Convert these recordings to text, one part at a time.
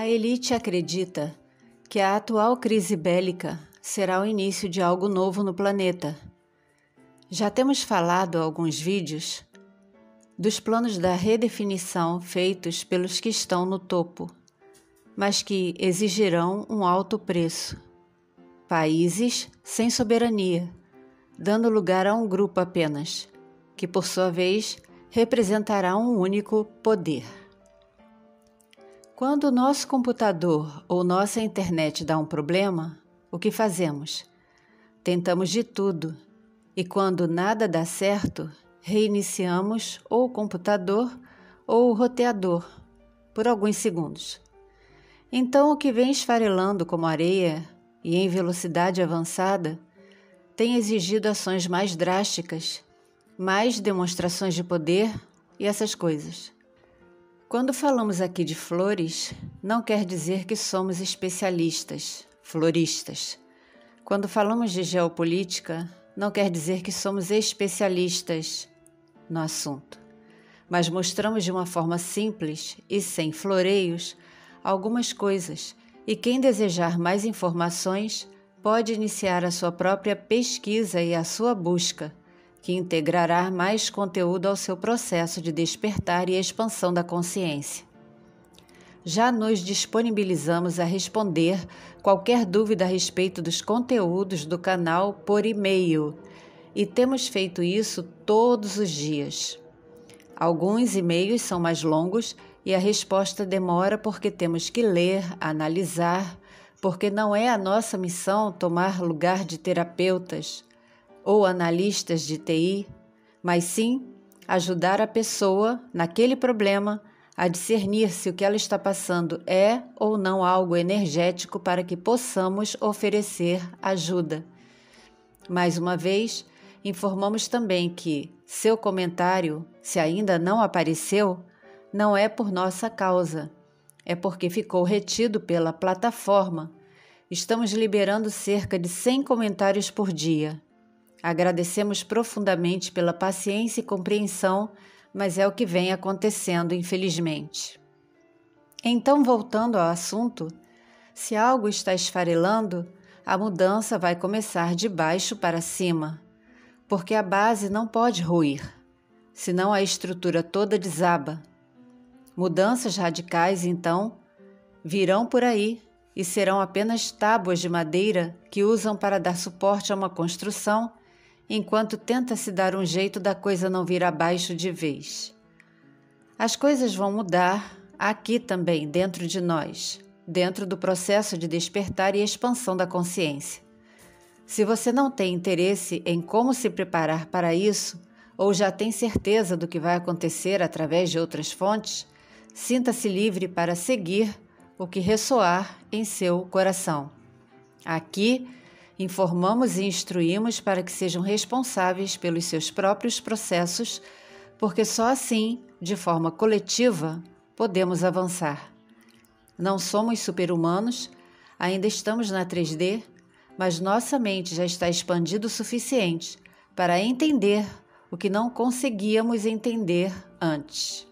A elite acredita que a atual crise bélica será o início de algo novo no planeta. Já temos falado alguns vídeos dos planos da redefinição feitos pelos que estão no topo, mas que exigirão um alto preço. Países sem soberania, dando lugar a um grupo apenas, que por sua vez representará um único poder. Quando o nosso computador ou nossa internet dá um problema, o que fazemos? Tentamos de tudo e quando nada dá certo, reiniciamos ou o computador ou o roteador por alguns segundos. Então, o que vem esfarelando como areia e em velocidade avançada tem exigido ações mais drásticas, mais demonstrações de poder e essas coisas. Quando falamos aqui de flores, não quer dizer que somos especialistas, floristas. Quando falamos de geopolítica, não quer dizer que somos especialistas no assunto. Mas mostramos de uma forma simples e sem floreios algumas coisas, e quem desejar mais informações pode iniciar a sua própria pesquisa e a sua busca que integrará mais conteúdo ao seu processo de despertar e expansão da consciência. Já nos disponibilizamos a responder qualquer dúvida a respeito dos conteúdos do canal por e-mail e temos feito isso todos os dias. Alguns e-mails são mais longos e a resposta demora porque temos que ler, analisar, porque não é a nossa missão tomar lugar de terapeutas ou analistas de TI, mas sim ajudar a pessoa naquele problema a discernir se o que ela está passando é ou não algo energético para que possamos oferecer ajuda. Mais uma vez, informamos também que seu comentário, se ainda não apareceu, não é por nossa causa, é porque ficou retido pela plataforma. Estamos liberando cerca de 100 comentários por dia. Agradecemos profundamente pela paciência e compreensão, mas é o que vem acontecendo, infelizmente. Então, voltando ao assunto, se algo está esfarelando, a mudança vai começar de baixo para cima, porque a base não pode ruir, senão a estrutura toda desaba. Mudanças radicais, então, virão por aí e serão apenas tábuas de madeira que usam para dar suporte a uma construção enquanto tenta se dar um jeito da coisa não vir abaixo de vez. As coisas vão mudar aqui também, dentro de nós, dentro do processo de despertar e expansão da consciência. Se você não tem interesse em como se preparar para isso, ou já tem certeza do que vai acontecer através de outras fontes, sinta-se livre para seguir o que ressoar em seu coração. Aqui, Informamos e instruímos para que sejam responsáveis pelos seus próprios processos, porque só assim, de forma coletiva, podemos avançar. Não somos super-humanos, ainda estamos na 3D, mas nossa mente já está expandida o suficiente para entender o que não conseguíamos entender antes.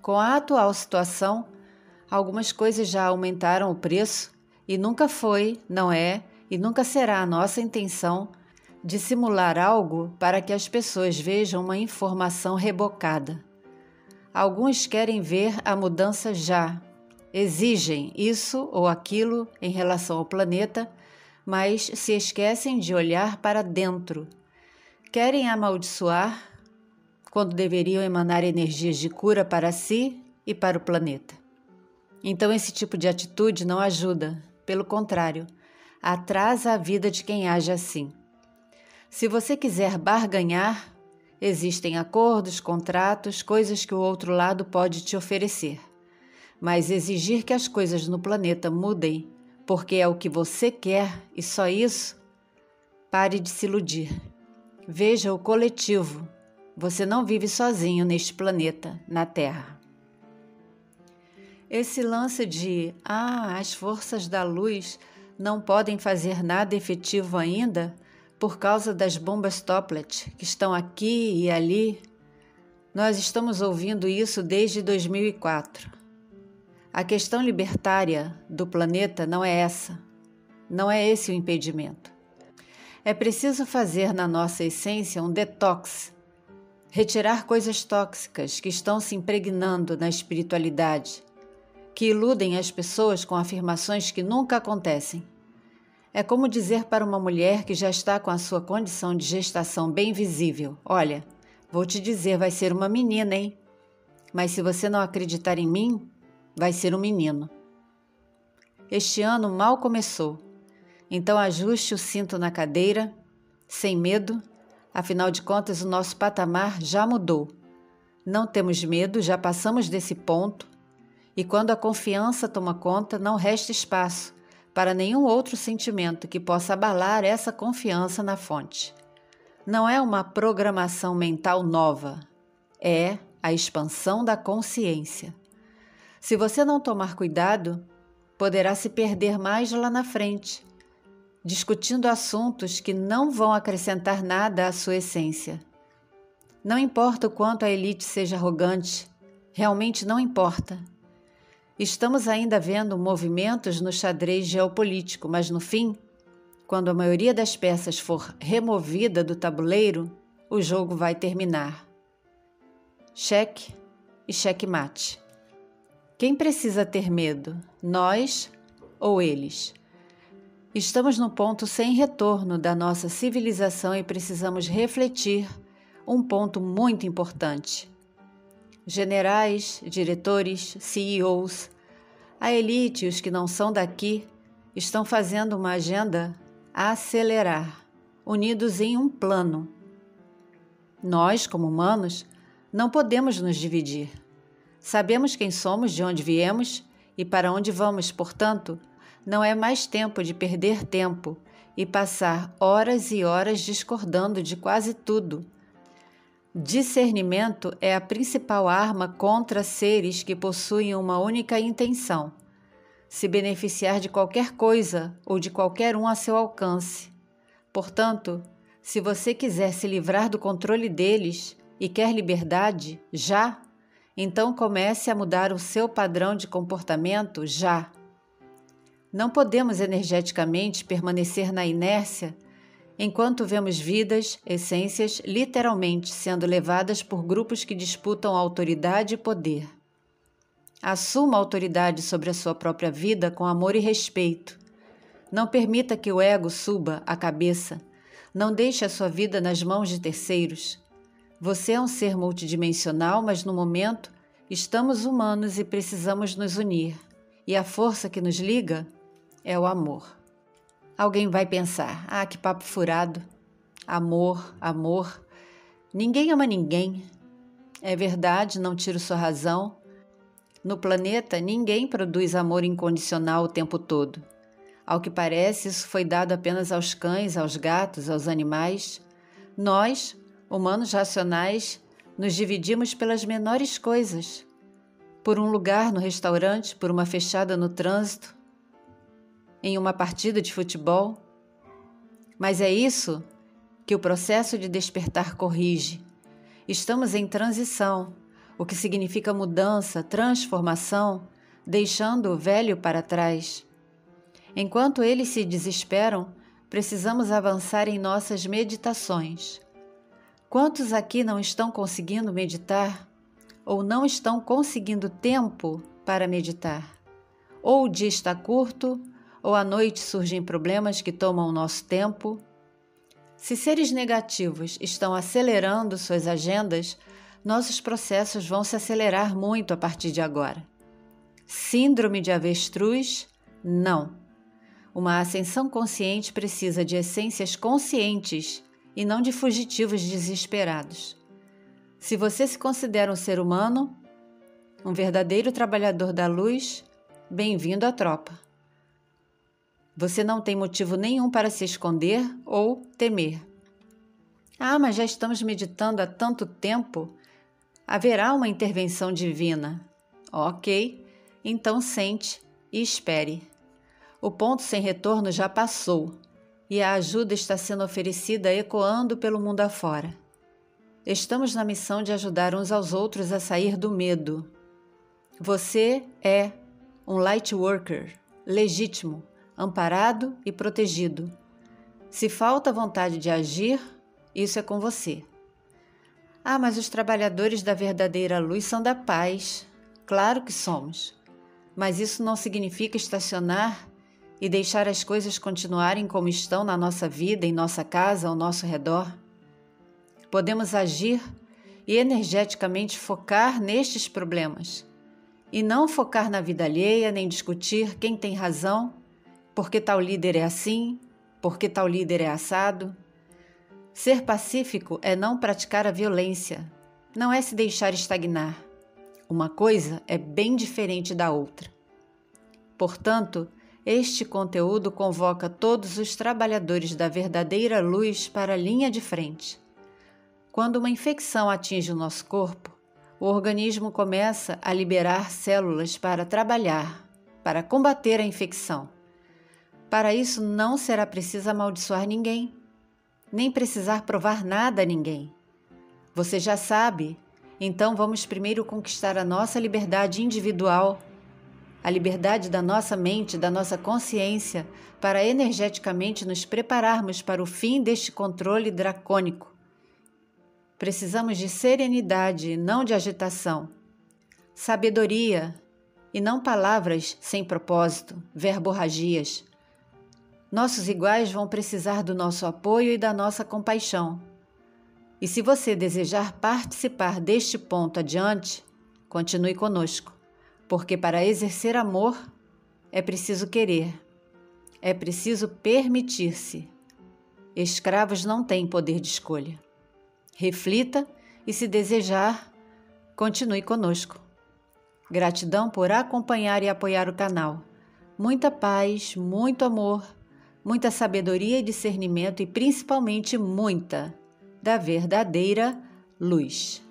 Com a atual situação, algumas coisas já aumentaram o preço e nunca foi, não é e nunca será a nossa intenção dissimular algo para que as pessoas vejam uma informação rebocada. Alguns querem ver a mudança já, exigem isso ou aquilo em relação ao planeta, mas se esquecem de olhar para dentro. Querem amaldiçoar quando deveriam emanar energias de cura para si e para o planeta. Então, esse tipo de atitude não ajuda, pelo contrário, atrasa a vida de quem age assim. Se você quiser barganhar, existem acordos, contratos, coisas que o outro lado pode te oferecer. Mas exigir que as coisas no planeta mudem porque é o que você quer e só isso, pare de se iludir. Veja o coletivo. Você não vive sozinho neste planeta, na Terra. Esse lance de ah, as forças da luz não podem fazer nada efetivo ainda por causa das bombas Toplet que estão aqui e ali. Nós estamos ouvindo isso desde 2004. A questão libertária do planeta não é essa. Não é esse o impedimento. É preciso fazer na nossa essência um detox, retirar coisas tóxicas que estão se impregnando na espiritualidade, que iludem as pessoas com afirmações que nunca acontecem. É como dizer para uma mulher que já está com a sua condição de gestação bem visível: Olha, vou te dizer, vai ser uma menina, hein? Mas se você não acreditar em mim, vai ser um menino. Este ano mal começou então ajuste o cinto na cadeira, sem medo, afinal de contas o nosso patamar já mudou. Não temos medo, já passamos desse ponto, e quando a confiança toma conta, não resta espaço para nenhum outro sentimento que possa abalar essa confiança na fonte. Não é uma programação mental nova, é a expansão da consciência. Se você não tomar cuidado, poderá se perder mais lá na frente discutindo assuntos que não vão acrescentar nada à sua essência. Não importa o quanto a elite seja arrogante, realmente não importa. Estamos ainda vendo movimentos no xadrez geopolítico, mas no fim, quando a maioria das peças for removida do tabuleiro, o jogo vai terminar. Cheque e cheque-mate. Quem precisa ter medo, nós ou eles? Estamos no ponto sem retorno da nossa civilização e precisamos refletir um ponto muito importante. Generais, diretores, CEOs, a elite e os que não são daqui estão fazendo uma agenda a acelerar, unidos em um plano. Nós, como humanos, não podemos nos dividir. Sabemos quem somos, de onde viemos e para onde vamos, portanto, não é mais tempo de perder tempo e passar horas e horas discordando de quase tudo. Discernimento é a principal arma contra seres que possuem uma única intenção: se beneficiar de qualquer coisa ou de qualquer um a seu alcance. Portanto, se você quiser se livrar do controle deles e quer liberdade já, então comece a mudar o seu padrão de comportamento já. Não podemos energeticamente permanecer na inércia enquanto vemos vidas, essências, literalmente sendo levadas por grupos que disputam autoridade e poder. Assuma autoridade sobre a sua própria vida com amor e respeito. Não permita que o ego suba a cabeça. Não deixe a sua vida nas mãos de terceiros. Você é um ser multidimensional, mas no momento estamos humanos e precisamos nos unir. E a força que nos liga é o amor. Alguém vai pensar: ah, que papo furado. Amor, amor. Ninguém ama ninguém. É verdade, não tiro sua razão. No planeta, ninguém produz amor incondicional o tempo todo. Ao que parece, isso foi dado apenas aos cães, aos gatos, aos animais. Nós, humanos racionais, nos dividimos pelas menores coisas. Por um lugar no restaurante, por uma fechada no trânsito, em uma partida de futebol. Mas é isso que o processo de despertar corrige. Estamos em transição, o que significa mudança, transformação, deixando o velho para trás. Enquanto eles se desesperam, precisamos avançar em nossas meditações. Quantos aqui não estão conseguindo meditar? Ou não estão conseguindo tempo para meditar? Ou o dia está curto, ou à noite surgem problemas que tomam nosso tempo. Se seres negativos estão acelerando suas agendas, nossos processos vão se acelerar muito a partir de agora. Síndrome de avestruz? Não. Uma ascensão consciente precisa de essências conscientes e não de fugitivos desesperados. Se você se considera um ser humano, um verdadeiro trabalhador da luz, bem-vindo à tropa. Você não tem motivo nenhum para se esconder ou temer. Ah, mas já estamos meditando há tanto tempo. Haverá uma intervenção divina. Ok, então sente e espere. O ponto sem retorno já passou e a ajuda está sendo oferecida ecoando pelo mundo afora. Estamos na missão de ajudar uns aos outros a sair do medo. Você é um light worker, legítimo, amparado e protegido. Se falta vontade de agir, isso é com você. Ah, mas os trabalhadores da verdadeira luz são da paz. Claro que somos. Mas isso não significa estacionar e deixar as coisas continuarem como estão na nossa vida, em nossa casa, ao nosso redor. Podemos agir e energeticamente focar nestes problemas e não focar na vida alheia nem discutir quem tem razão, porque tal líder é assim, porque tal líder é assado. Ser pacífico é não praticar a violência, não é se deixar estagnar. Uma coisa é bem diferente da outra. Portanto, este conteúdo convoca todos os trabalhadores da verdadeira luz para a linha de frente. Quando uma infecção atinge o nosso corpo, o organismo começa a liberar células para trabalhar, para combater a infecção. Para isso, não será preciso amaldiçoar ninguém nem precisar provar nada a ninguém. Você já sabe, então vamos primeiro conquistar a nossa liberdade individual, a liberdade da nossa mente, da nossa consciência, para energeticamente nos prepararmos para o fim deste controle dracônico. Precisamos de serenidade, não de agitação, sabedoria e não palavras sem propósito, verborragias. Nossos iguais vão precisar do nosso apoio e da nossa compaixão. E se você desejar participar deste ponto adiante, continue conosco, porque para exercer amor é preciso querer, é preciso permitir-se. Escravos não têm poder de escolha. Reflita e, se desejar, continue conosco. Gratidão por acompanhar e apoiar o canal. Muita paz, muito amor muita sabedoria e discernimento e principalmente muita da verdadeira luz.